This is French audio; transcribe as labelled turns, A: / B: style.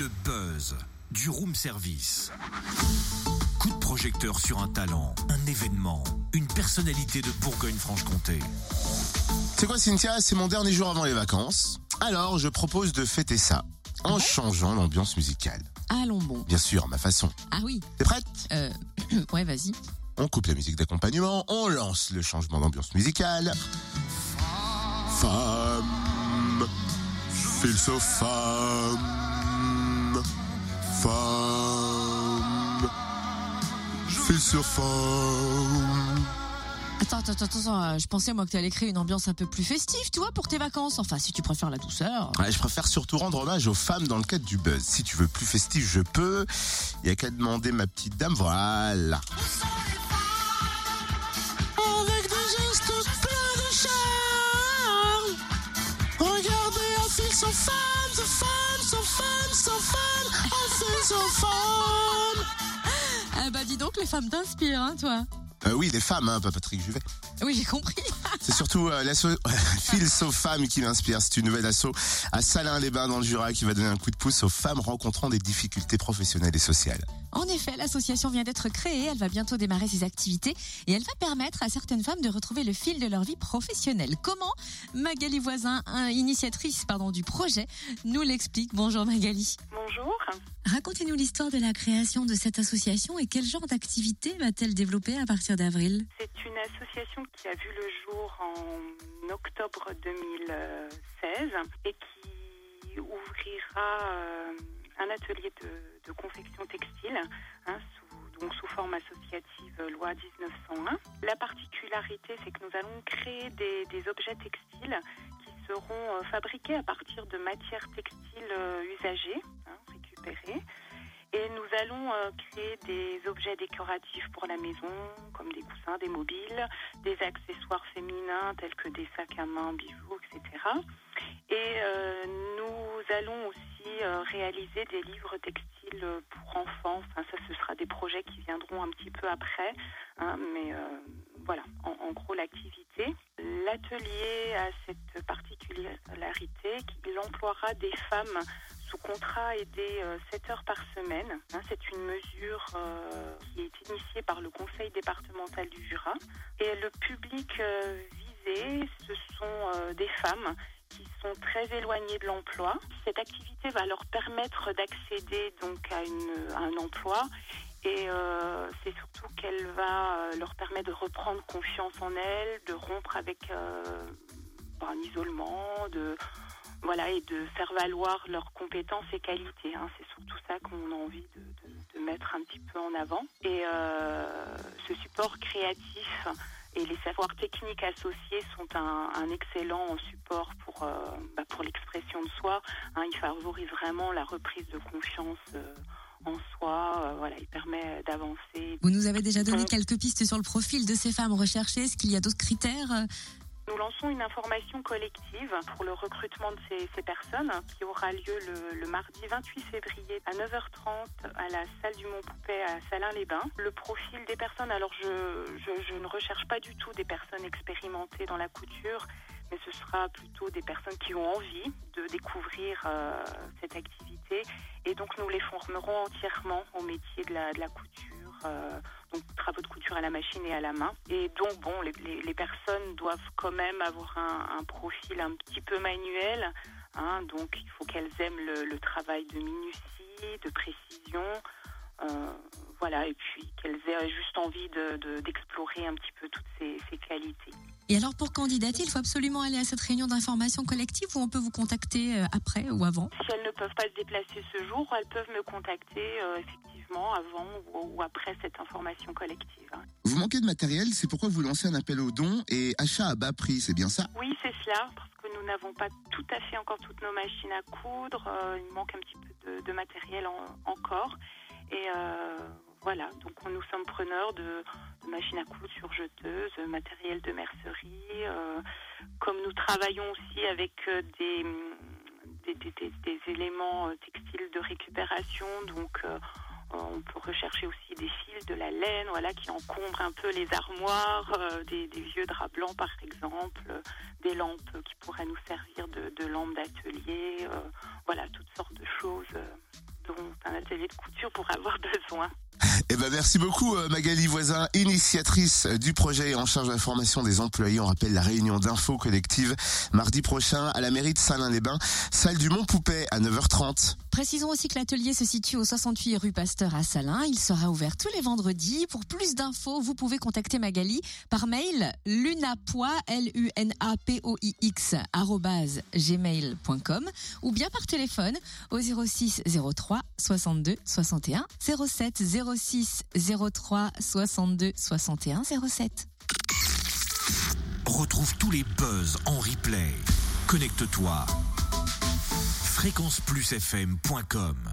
A: Le buzz du room service. Coup de projecteur sur un talent, un événement, une personnalité de Bourgogne-Franche-Comté.
B: C'est quoi Cynthia? C'est mon dernier jour avant les vacances. Alors je propose de fêter ça en changeant l'ambiance musicale.
C: Allons bon.
B: Bien sûr, à ma façon.
C: Ah oui.
B: T'es prête?
C: Euh, ouais, vas-y.
B: On coupe la musique d'accompagnement, on lance le changement d'ambiance musicale. Femme, feel so femme.
C: Attends, attends, attends, attends, euh, je pensais moi que t'allais créer une ambiance un peu plus festive, tu vois, pour tes vacances. Enfin, si tu préfères la douceur.
B: Ouais, je préfère surtout rendre hommage aux femmes dans le cadre du buzz. Si tu veux plus festif, je peux. Il y a qu'à demander ma petite dame. Voilà. Avec des gestes pleins de charme. Regardez, un fil sans femme, sans femme, sans femme, sans femme, un fil sans femme.
C: Donc, les femmes t'inspirent, hein, toi.
B: Euh, oui, des femmes, hein, pas Patrick Juvet.
C: Oui, j'ai compris.
B: C'est surtout euh, l'asso Fil So Femmes qui m'inspire. C'est une nouvelle asso à Salins-les-Bains dans le Jura qui va donner un coup de pouce aux femmes rencontrant des difficultés professionnelles et sociales.
C: En effet, l'association vient d'être créée, elle va bientôt démarrer ses activités et elle va permettre à certaines femmes de retrouver le fil de leur vie professionnelle. Comment Magali Voisin, un- initiatrice pardon, du projet, nous l'explique. Bonjour Magali.
D: Bonjour.
C: Racontez-nous l'histoire de la création de cette association et quel genre d'activité va-t-elle développer à partir d'avril?
D: C'est une association qui a vu le jour en octobre 2016 et qui ouvrira euh, un atelier de, confection textile hein, sous, donc sous forme associative euh, loi 1901. La particularité, c'est que nous allons créer des, objets textiles qui seront euh, fabriqués à partir de matières textiles usagées, hein, récupérées. Et nous allons euh, créer des objets décoratifs pour la maison, comme des coussins, des mobiles, des accessoires féminins tels que des sacs à main, bijoux, etc. Et euh, nous allons aussi euh, réaliser des livres textiles pour enfants. Enfin, ça, ce sera des projets qui viendront un petit peu après. hein, mais voilà, en, en gros, l'activité. L'atelier a cette particularité qu'il emploiera des femmes sous contrat aidé 7 heures par semaine. Hein, c'est une mesure euh, qui est initiée par le Conseil départemental du Jura. Et le public euh, visé, ce sont euh, des femmes qui sont très éloignées de l'emploi. Cette activité va leur permettre d'accéder donc à, un emploi et euh, c'est surtout qu'elle va euh, leur permettre de reprendre confiance en elles, de rompre avec euh, un isolement, de voilà, et de faire valoir leurs compétences et qualités. hein. C'est surtout ça qu'on a envie de, de- de mettre un petit peu en avant. Et euh, ce support créatif et les savoirs techniques associés sont un, un excellent support pour, euh, bah, pour l'expression de soi. hein. il favorise vraiment la reprise de confiance euh, en soi. Euh, voilà, il permet d'avancer.
C: Vous nous avez déjà donné quelques pistes sur le profil de ces femmes recherchées. Est-ce qu'il y a d'autres critères
D: Nous lançons une information collective pour le recrutement de ces, personnes qui aura lieu le, mardi 28 février à 9h30 à la salle du Mont Poupet à Salins-les-Bains. Le profil des personnes, alors je, ne recherche pas du tout des personnes expérimentées dans la couture, mais ce sera plutôt des personnes qui ont envie de découvrir euh, cette activité. Et donc nous les formerons entièrement au métier de la couture. Euh, donc travaux de couture à la machine et à la main. Et donc bon, les, les- les personnes doivent quand même avoir un, un profil un petit peu manuel. hein. donc il faut qu'elles aiment le, le travail de minutie, de précision. euh, voilà, et puis qu'elles aient juste envie de- de- d'explorer un petit peu toutes ces, ces qualités.
C: Et alors pour candidater, il faut absolument aller à cette réunion d'information collective ou on peut vous contacter euh, après ou avant?
D: Si elles ne peuvent pas se déplacer ce jour, elles peuvent me contacter euh, effectivement avant ou, après cette information collective. hein.
B: Vous manquez de matériel, c'est pourquoi vous lancez un appel aux dons et achat à bas prix, c'est bien ça?
D: Oui, c'est cela, parce que nous n'avons pas tout à fait encore toutes nos machines à coudre. euh, il manque un petit peu de, de matériel en- encore. Et euh, voilà, donc on- nous sommes preneurs de, de machines à coudre sur jeteuses, euh, matériel de mercerie. euh, comme nous travaillons aussi avec des, des, des- des- des éléments textiles de récupération, donc on peut rechercher aussi des fils, de la laine, voilà, qui encombrent un peu les armoires, euh, des, des vieux draps blancs par exemple, euh, des lampes qui pourraient nous servir de, de lampes d'atelier, euh, voilà, toutes sortes de choses. euh, un atelier de couture pour avoir besoin.
B: Eh ben merci beaucoup euh, Magali Voisin, initiatrice du projet et en charge de la formation des employés. On rappelle la réunion d'info collective mardi prochain à la mairie de Salins-les-Bains, salle du Mont Poupet à 9h30.
C: Précisons aussi que l'atelier se situe au 68 rue Pasteur à Salins. Il sera ouvert tous les vendredis. Pour plus d'infos, vous pouvez contacter Magali par mail lunapoix, l u n a p o i x ou bien par téléphone au 06 03 62 61 07 06 03 62 61 07.
A: Retrouve tous les buzz en replay. Connecte-toi. fréquenceplusfm.com